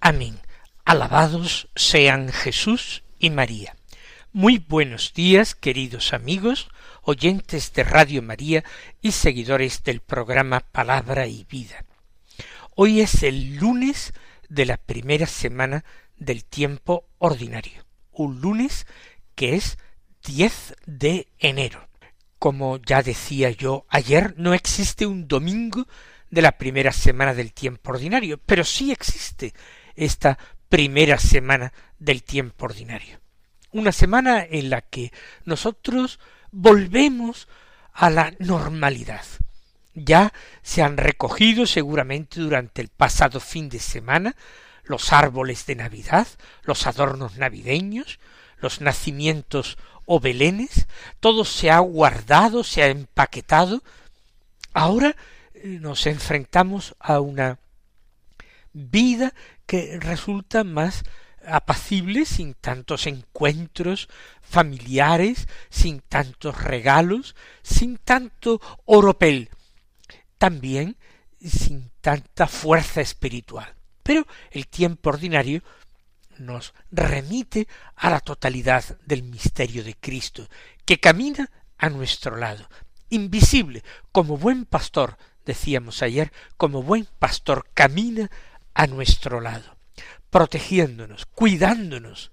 Amén. Alabados sean Jesús y María. Muy buenos días, queridos amigos, oyentes de Radio María y seguidores del programa Palabra y Vida. Hoy es el lunes de la primera semana del tiempo ordinario, un lunes que es 10 de enero. Como ya decía yo ayer, no existe un domingo de la primera semana del tiempo ordinario, pero sí existe esta primera semana del tiempo ordinario. Una semana en la que nosotros volvemos a la normalidad. Ya se han recogido seguramente durante el pasado fin de semana los árboles de Navidad, los adornos navideños, los nacimientos o belenes, todo se ha guardado, se ha empaquetado. Ahora eh, nos enfrentamos a una vida que resulta más apacible sin tantos encuentros familiares, sin tantos regalos, sin tanto oropel, también sin tanta fuerza espiritual. Pero el tiempo ordinario nos remite a la totalidad del misterio de Cristo, que camina a nuestro lado, invisible, como buen pastor, decíamos ayer, como buen pastor camina a nuestro lado, protegiéndonos, cuidándonos,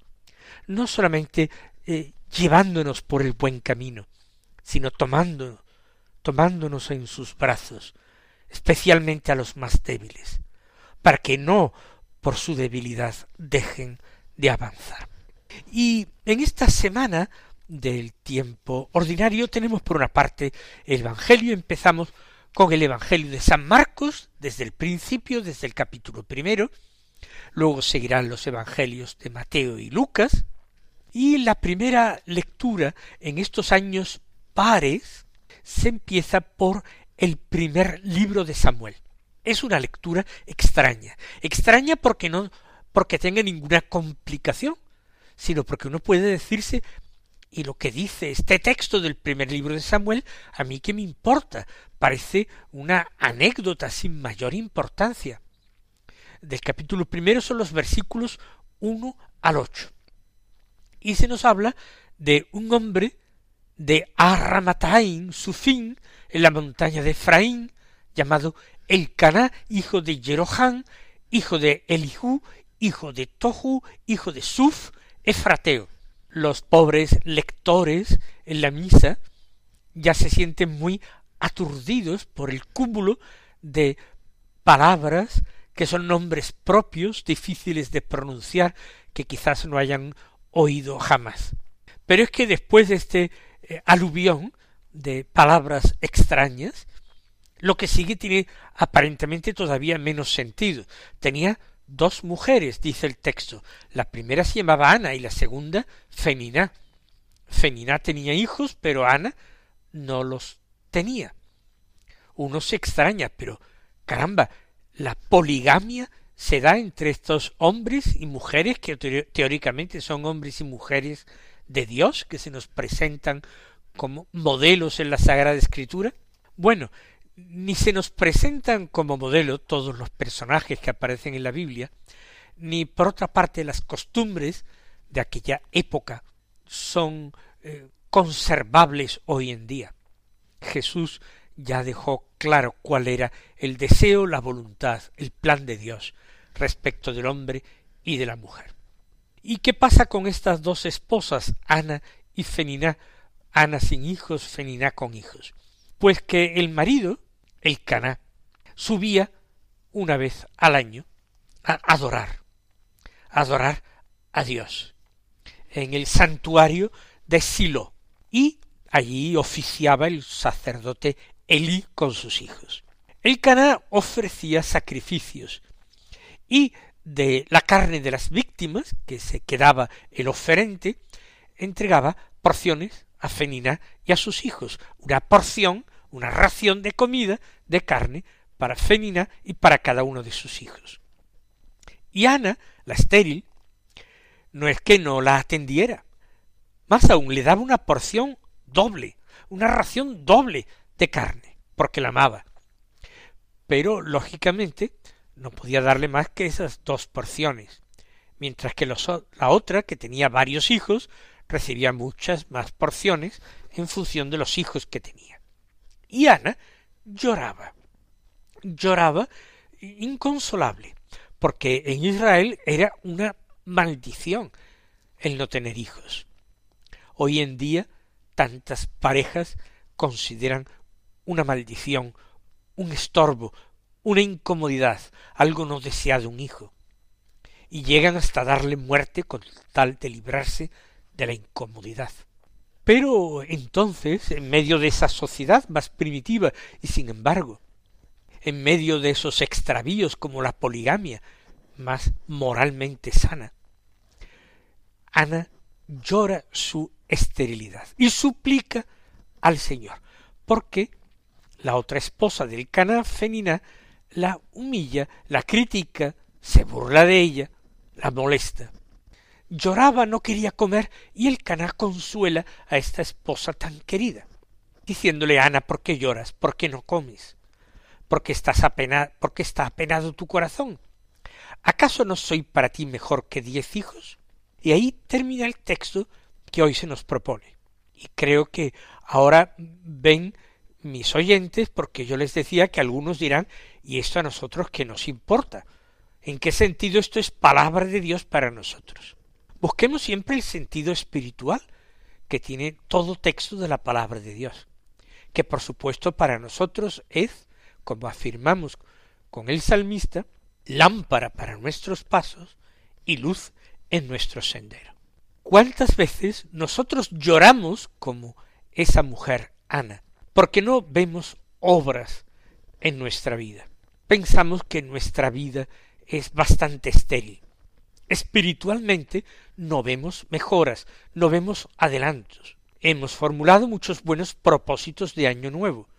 no solamente eh, llevándonos por el buen camino, sino tomándonos, tomándonos en sus brazos, especialmente a los más débiles, para que no por su debilidad dejen de avanzar. Y en esta semana del tiempo ordinario tenemos por una parte el Evangelio, empezamos con el Evangelio de San Marcos desde el principio, desde el capítulo primero, luego seguirán los Evangelios de Mateo y Lucas, y la primera lectura en estos años pares se empieza por el primer libro de Samuel. Es una lectura extraña. Extraña porque no porque tenga ninguna complicación, sino porque uno puede decirse y lo que dice este texto del primer libro de Samuel, a mí que me importa, parece una anécdota sin mayor importancia. Del capítulo primero son los versículos uno al ocho. Y se nos habla de un hombre de Arramataim, su fin, en la montaña de Efraín, llamado Elcaná, hijo de Jeroham, hijo de Elihu, hijo de Tohu, hijo de Suf, Efrateo. Los pobres lectores en la misa ya se sienten muy aturdidos por el cúmulo de palabras que son nombres propios, difíciles de pronunciar, que quizás no hayan oído jamás. Pero es que después de este eh, aluvión de palabras extrañas, lo que sigue tiene aparentemente todavía menos sentido. Tenía dos mujeres, dice el texto. La primera se llamaba Ana y la segunda Feniná. Feniná tenía hijos, pero Ana no los tenía. Uno se extraña, pero caramba, la poligamia se da entre estos hombres y mujeres que teóricamente son hombres y mujeres de Dios, que se nos presentan como modelos en la Sagrada Escritura. Bueno, ni se nos presentan como modelo todos los personajes que aparecen en la Biblia, ni por otra parte las costumbres de aquella época son eh, conservables hoy en día. Jesús ya dejó claro cuál era el deseo, la voluntad, el plan de Dios respecto del hombre y de la mujer. ¿Y qué pasa con estas dos esposas, Ana y Feniná? Ana sin hijos, Feniná con hijos. Pues que el marido el Caná, subía una vez al año a adorar, a adorar a Dios en el santuario de Silo y allí oficiaba el sacerdote Elí con sus hijos. El Caná ofrecía sacrificios y de la carne de las víctimas, que se quedaba el oferente, entregaba porciones a Fenina y a sus hijos, una porción, una ración de comida de carne para Fenina y para cada uno de sus hijos. Y Ana, la estéril, no es que no la atendiera, más aún le daba una porción doble, una ración doble de carne, porque la amaba. Pero, lógicamente, no podía darle más que esas dos porciones, mientras que la otra, que tenía varios hijos, recibía muchas más porciones en función de los hijos que tenía. Y Ana lloraba, lloraba inconsolable, porque en Israel era una maldición el no tener hijos. Hoy en día tantas parejas consideran una maldición, un estorbo, una incomodidad, algo no deseado un hijo, y llegan hasta darle muerte con tal de librarse de la incomodidad. Pero entonces, en medio de esa sociedad más primitiva, y sin embargo, en medio de esos extravíos como la poligamia, más moralmente sana, Ana llora su esterilidad y suplica al Señor, porque la otra esposa del Cana Fenina la humilla, la critica, se burla de ella, la molesta. Lloraba, no quería comer, y el Caná consuela a esta esposa tan querida, diciéndole Ana, ¿por qué lloras? ¿Por qué no comes? ¿Por qué estás apenado? ¿Por qué está apenado tu corazón? ¿Acaso no soy para ti mejor que diez hijos? Y ahí termina el texto que hoy se nos propone. Y creo que ahora ven mis oyentes, porque yo les decía que algunos dirán, ¿y esto a nosotros qué nos importa? ¿En qué sentido esto es palabra de Dios para nosotros? Busquemos siempre el sentido espiritual que tiene todo texto de la palabra de Dios, que por supuesto para nosotros es, como afirmamos con el salmista, lámpara para nuestros pasos y luz en nuestro sendero. ¿Cuántas veces nosotros lloramos como esa mujer Ana, porque no vemos obras en nuestra vida. Pensamos que nuestra vida es bastante estéril. Espiritualmente no vemos mejoras, no vemos adelantos. Hemos formulado muchos buenos propósitos de año nuevo.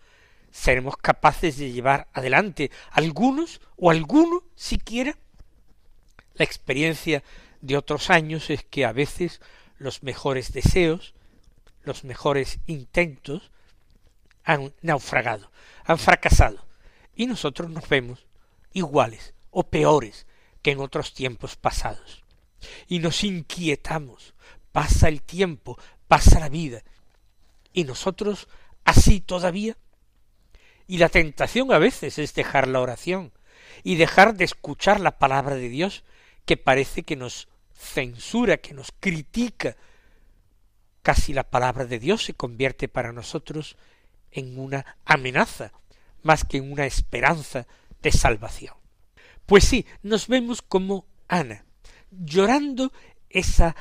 ¿Seremos capaces de llevar adelante algunos o alguno siquiera? La experiencia de otros años es que a veces los mejores deseos, los mejores intentos, han naufragado, han fracasado, y nosotros nos vemos iguales o peores que en otros tiempos pasados. Y nos inquietamos, pasa el tiempo, pasa la vida, y nosotros así todavía. Y la tentación a veces es dejar la oración y dejar de escuchar la palabra de Dios que parece que nos censura, que nos critica. Casi la palabra de Dios se convierte para nosotros en una amenaza más que en una esperanza de salvación. Pues sí, nos vemos como Ana, llorando esa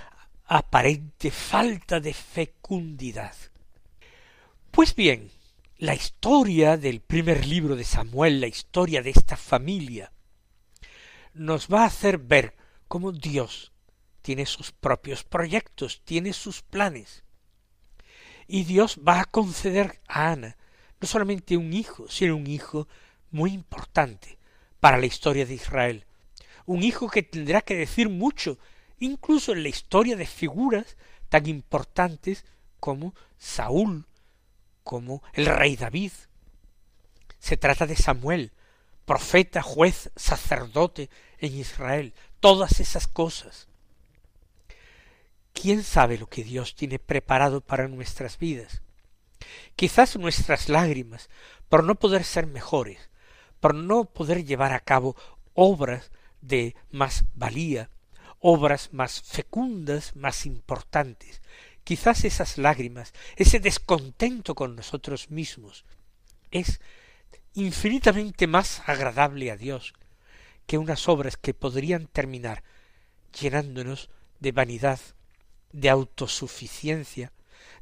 aparente falta de fecundidad. Pues bien, la historia del primer libro de Samuel, la historia de esta familia, nos va a hacer ver cómo Dios tiene sus propios proyectos, tiene sus planes, y Dios va a conceder a Ana no solamente un hijo, sino un hijo muy importante para la historia de Israel, un hijo que tendrá que decir mucho, incluso en la historia de figuras tan importantes como Saúl, como el rey David. Se trata de Samuel, profeta, juez, sacerdote en Israel, todas esas cosas. ¿Quién sabe lo que Dios tiene preparado para nuestras vidas? Quizás nuestras lágrimas, por no poder ser mejores, por no poder llevar a cabo obras de más valía, obras más fecundas, más importantes, quizás esas lágrimas, ese descontento con nosotros mismos, es infinitamente más agradable a Dios que unas obras que podrían terminar llenándonos de vanidad, de autosuficiencia,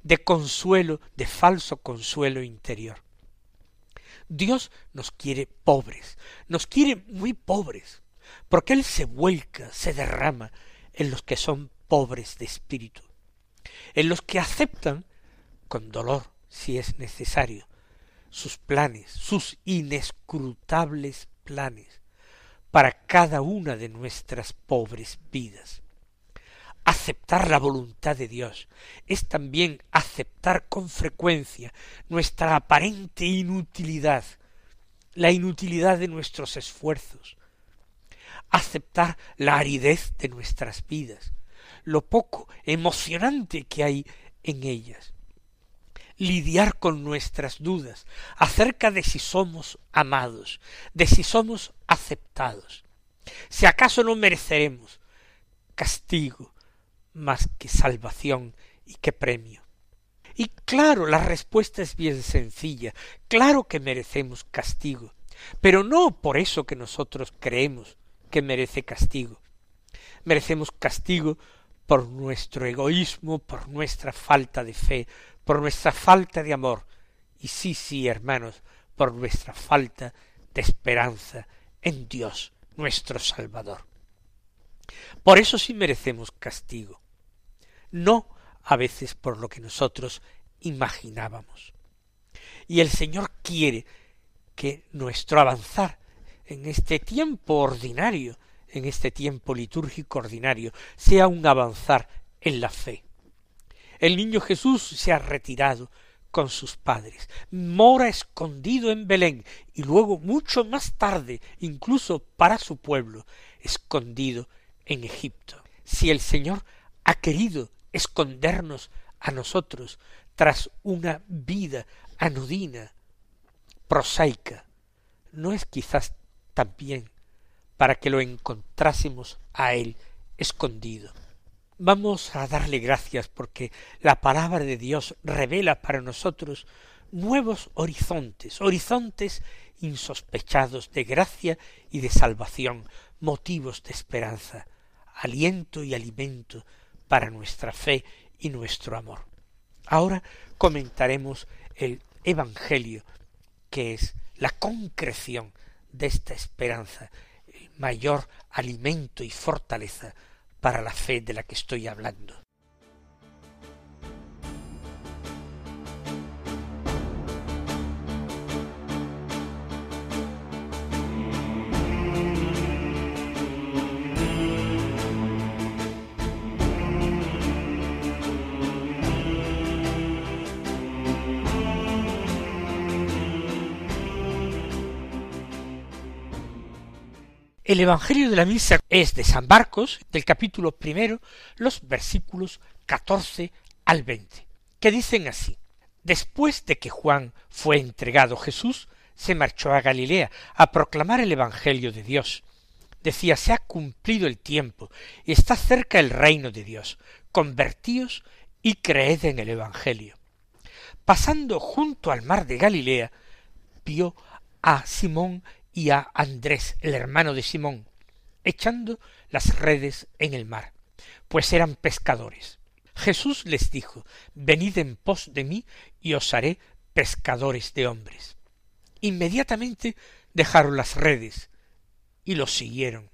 de consuelo, de falso consuelo interior. Dios nos quiere pobres, nos quiere muy pobres, porque Él se vuelca, se derrama en los que son pobres de espíritu, en los que aceptan, con dolor si es necesario, sus planes, sus inescrutables planes, para cada una de nuestras pobres vidas. Aceptar la voluntad de Dios. Es también aceptar con frecuencia nuestra aparente inutilidad, la inutilidad de nuestros esfuerzos, aceptar la aridez de nuestras vidas, lo poco emocionante que hay en ellas, lidiar con nuestras dudas acerca de si somos amados, de si somos aceptados, si acaso no mereceremos castigo más que salvación y que premio. Y claro, la respuesta es bien sencilla, claro que merecemos castigo, pero no por eso que nosotros creemos que merece castigo. Merecemos castigo por nuestro egoísmo, por nuestra falta de fe, por nuestra falta de amor, y sí, sí, hermanos, por nuestra falta de esperanza en Dios, nuestro Salvador. Por eso sí merecemos castigo, no a veces por lo que nosotros imaginábamos. Y el Señor quiere que nuestro avanzar en este tiempo ordinario, en este tiempo litúrgico ordinario, sea un avanzar en la fe. El niño Jesús se ha retirado con sus padres, mora escondido en Belén y luego mucho más tarde, incluso para su pueblo, escondido en Egipto. Si el Señor ha querido escondernos a nosotros tras una vida anodina, prosaica, no es quizás también para que lo encontrásemos a Él escondido. Vamos a darle gracias porque la palabra de Dios revela para nosotros nuevos horizontes, horizontes insospechados de gracia y de salvación, motivos de esperanza, aliento y alimento para nuestra fe y nuestro amor. Ahora comentaremos el Evangelio, que es la concreción de esta esperanza, el mayor alimento y fortaleza para la fe de la que estoy hablando. El Evangelio de la Misa es de San Marcos, del capítulo primero, los versículos catorce al veinte, que dicen así. Después de que Juan fue entregado Jesús, se marchó a Galilea a proclamar el Evangelio de Dios. Decía, se ha cumplido el tiempo y está cerca el reino de Dios. Convertíos y creed en el Evangelio. Pasando junto al mar de Galilea, vio a Simón y a Andrés, el hermano de Simón, echando las redes en el mar, pues eran pescadores. Jesús les dijo, Venid en pos de mí y os haré pescadores de hombres. Inmediatamente dejaron las redes y los siguieron.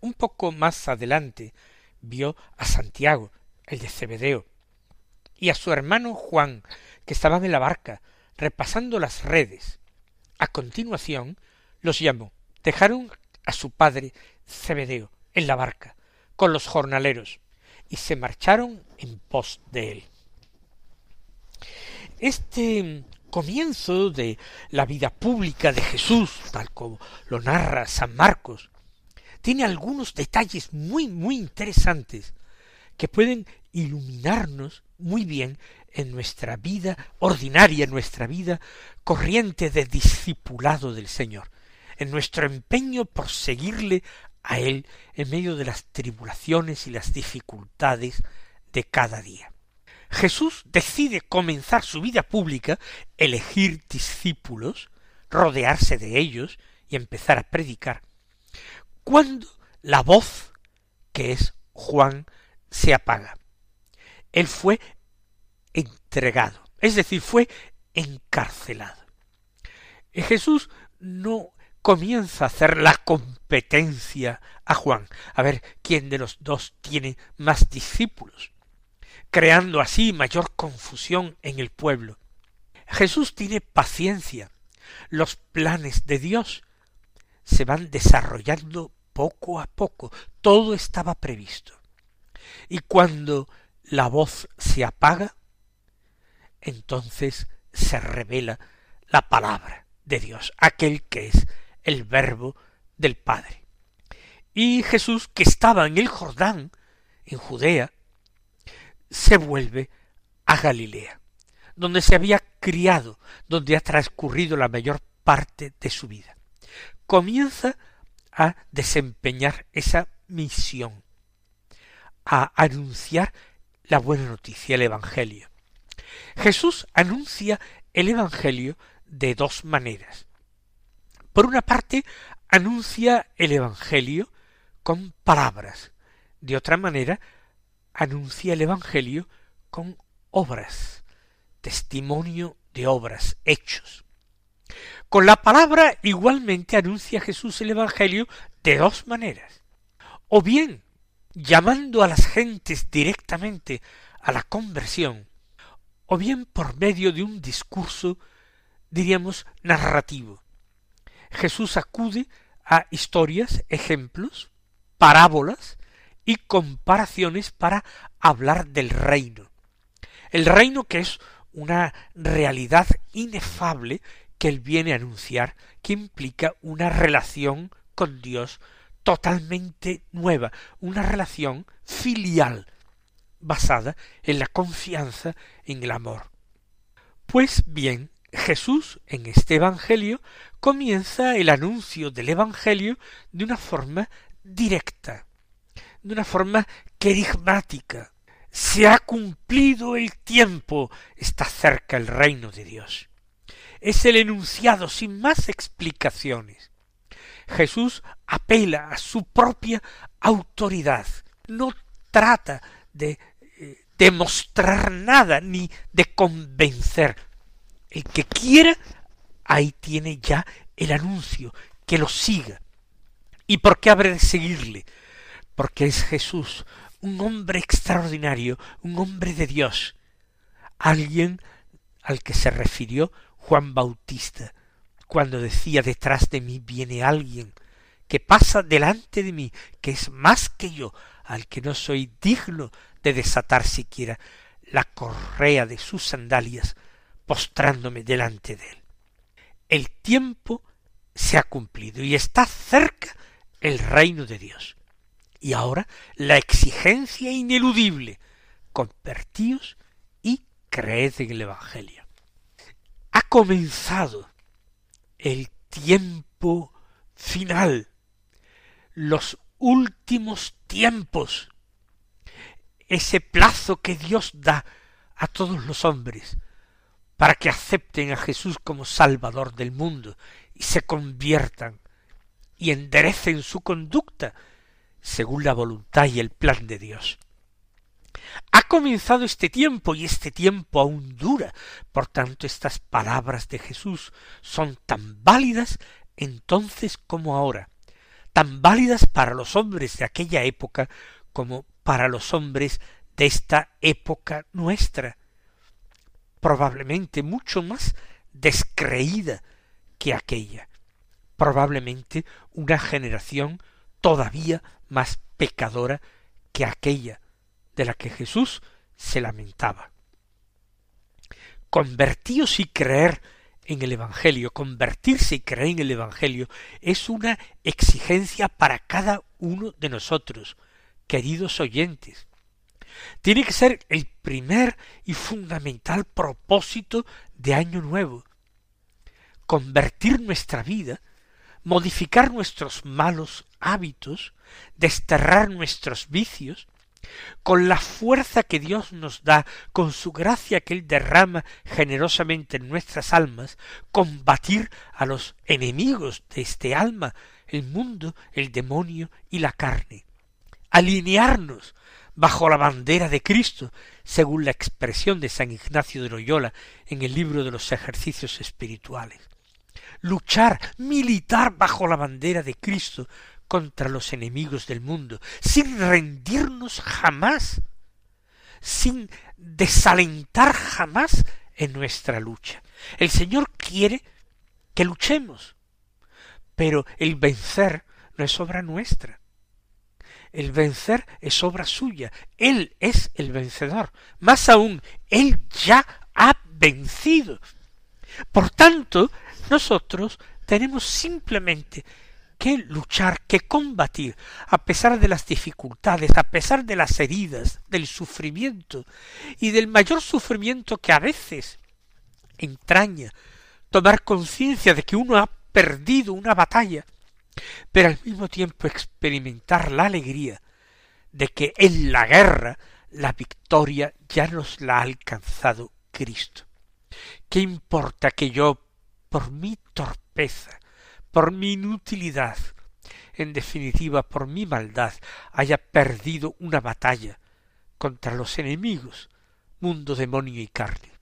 Un poco más adelante vio a Santiago, el de Cebedeo, y a su hermano Juan, que estaban en la barca, repasando las redes. A continuación los llamó. Dejaron a su padre Zebedeo en la barca con los jornaleros y se marcharon en pos de él. Este comienzo de la vida pública de Jesús, tal como lo narra San Marcos, tiene algunos detalles muy, muy interesantes que pueden iluminarnos muy bien en nuestra vida ordinaria, en nuestra vida corriente de discipulado del Señor en nuestro empeño por seguirle a Él en medio de las tribulaciones y las dificultades de cada día. Jesús decide comenzar su vida pública, elegir discípulos, rodearse de ellos y empezar a predicar, cuando la voz, que es Juan, se apaga. Él fue entregado, es decir, fue encarcelado. Jesús no comienza a hacer la competencia a Juan, a ver quién de los dos tiene más discípulos, creando así mayor confusión en el pueblo. Jesús tiene paciencia. Los planes de Dios se van desarrollando poco a poco. Todo estaba previsto. Y cuando la voz se apaga, entonces se revela la palabra de Dios, aquel que es el verbo del Padre. Y Jesús, que estaba en el Jordán, en Judea, se vuelve a Galilea, donde se había criado, donde ha transcurrido la mayor parte de su vida. Comienza a desempeñar esa misión, a anunciar la buena noticia, el Evangelio. Jesús anuncia el Evangelio de dos maneras. Por una parte, anuncia el Evangelio con palabras. De otra manera, anuncia el Evangelio con obras, testimonio de obras, hechos. Con la palabra igualmente anuncia Jesús el Evangelio de dos maneras. O bien llamando a las gentes directamente a la conversión, o bien por medio de un discurso, diríamos, narrativo. Jesús acude a historias, ejemplos, parábolas y comparaciones para hablar del reino. El reino que es una realidad inefable que él viene a anunciar, que implica una relación con Dios totalmente nueva, una relación filial, basada en la confianza en el amor. Pues bien, Jesús en este Evangelio comienza el anuncio del Evangelio de una forma directa, de una forma querigmática. Se ha cumplido el tiempo, está cerca el reino de Dios. Es el enunciado sin más explicaciones. Jesús apela a su propia autoridad, no trata de eh, demostrar nada ni de convencer. El que quiera, ahí tiene ya el anuncio, que lo siga. ¿Y por qué habrá de seguirle? Porque es Jesús, un hombre extraordinario, un hombre de Dios, alguien al que se refirió Juan Bautista, cuando decía detrás de mí viene alguien que pasa delante de mí, que es más que yo, al que no soy digno de desatar siquiera la correa de sus sandalias, postrándome delante de él. El tiempo se ha cumplido y está cerca el reino de Dios. Y ahora la exigencia ineludible, convertíos y creed en el Evangelio. Ha comenzado el tiempo final, los últimos tiempos, ese plazo que Dios da a todos los hombres para que acepten a Jesús como Salvador del mundo y se conviertan y enderecen su conducta según la voluntad y el plan de Dios. Ha comenzado este tiempo y este tiempo aún dura. Por tanto, estas palabras de Jesús son tan válidas entonces como ahora, tan válidas para los hombres de aquella época como para los hombres de esta época nuestra, probablemente mucho más descreída que aquella, probablemente una generación todavía más pecadora que aquella de la que Jesús se lamentaba. Convertíos y creer en el Evangelio, convertirse y creer en el Evangelio es una exigencia para cada uno de nosotros, queridos oyentes. Tiene que ser el primer y fundamental propósito de Año Nuevo. Convertir nuestra vida, modificar nuestros malos hábitos, desterrar nuestros vicios, con la fuerza que Dios nos da, con su gracia que Él derrama generosamente en nuestras almas, combatir a los enemigos de este alma, el mundo, el demonio y la carne. Alinearnos bajo la bandera de Cristo, según la expresión de San Ignacio de Loyola en el libro de los ejercicios espirituales. luchar, militar bajo la bandera de Cristo contra los enemigos del mundo, sin rendirnos jamás, sin desalentar jamás en nuestra lucha. El Señor quiere que luchemos, pero el vencer no es obra nuestra. El vencer es obra suya. Él es el vencedor. Más aún, Él ya ha vencido. Por tanto, nosotros tenemos simplemente que luchar, que combatir, a pesar de las dificultades, a pesar de las heridas, del sufrimiento y del mayor sufrimiento que a veces entraña tomar conciencia de que uno ha perdido una batalla, pero al mismo tiempo experimentar la alegría de que en la guerra la victoria ya nos la ha alcanzado Cristo. ¿Qué importa que yo, por mi torpeza, por mi inutilidad, en definitiva por mi maldad, haya perdido una batalla contra los enemigos, mundo, demonio y carne?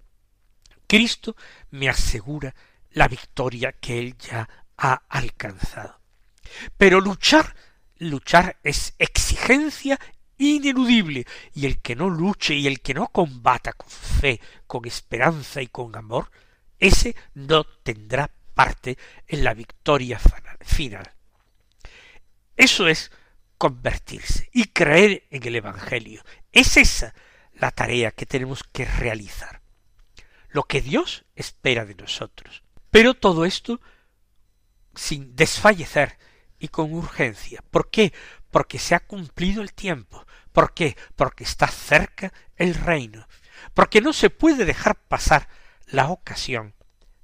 Cristo me asegura la victoria que él ya ha alcanzado. Pero luchar, luchar es exigencia ineludible, y el que no luche y el que no combata con fe, con esperanza y con amor, ese no tendrá parte en la victoria final. Eso es convertirse y creer en el Evangelio. Es esa la tarea que tenemos que realizar. Lo que Dios espera de nosotros. Pero todo esto sin desfallecer y con urgencia. ¿Por qué? Porque se ha cumplido el tiempo. ¿Por qué? Porque está cerca el reino. Porque no se puede dejar pasar la ocasión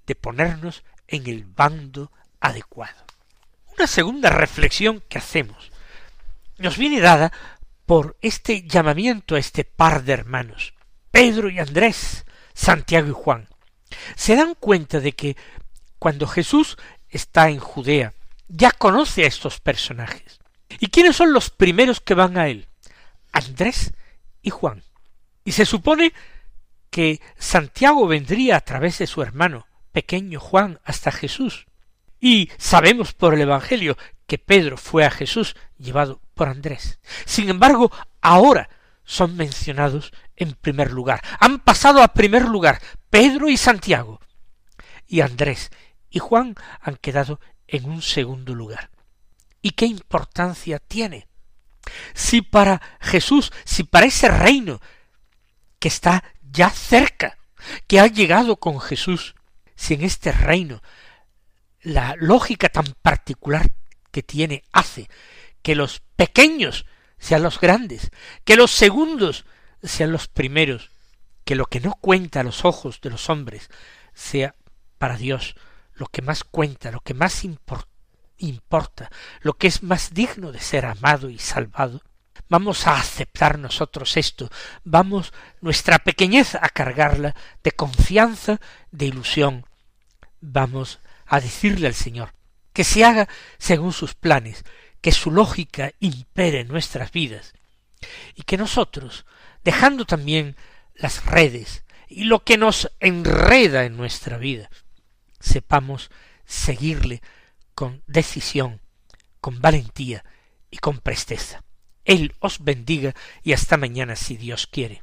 de ponernos en el bando adecuado. Una segunda reflexión que hacemos nos viene dada por este llamamiento a este par de hermanos, Pedro y Andrés, Santiago y Juan. Se dan cuenta de que cuando Jesús está en Judea, ya conoce a estos personajes. ¿Y quiénes son los primeros que van a él? Andrés y Juan. Y se supone que Santiago vendría a través de su hermano, pequeño Juan, hasta Jesús. Y sabemos por el Evangelio que Pedro fue a Jesús llevado por Andrés. Sin embargo, ahora son mencionados en primer lugar. Han pasado a primer lugar Pedro y Santiago. Y Andrés y Juan han quedado en un segundo lugar. ¿Y qué importancia tiene? Si para Jesús, si para ese reino que está ya cerca, que ha llegado con Jesús, si en este reino la lógica tan particular que tiene hace que los pequeños sean los grandes, que los segundos sean los primeros, que lo que no cuenta a los ojos de los hombres sea para Dios lo que más cuenta, lo que más importa, lo que es más digno de ser amado y salvado, vamos a aceptar nosotros esto, vamos nuestra pequeñez a cargarla de confianza, de ilusión, vamos a decirle al Señor que se haga según sus planes, que su lógica impere en nuestras vidas, y que nosotros, dejando también las redes y lo que nos enreda en nuestra vida, sepamos seguirle con decisión, con valentía y con presteza. Él os bendiga y hasta mañana si Dios quiere.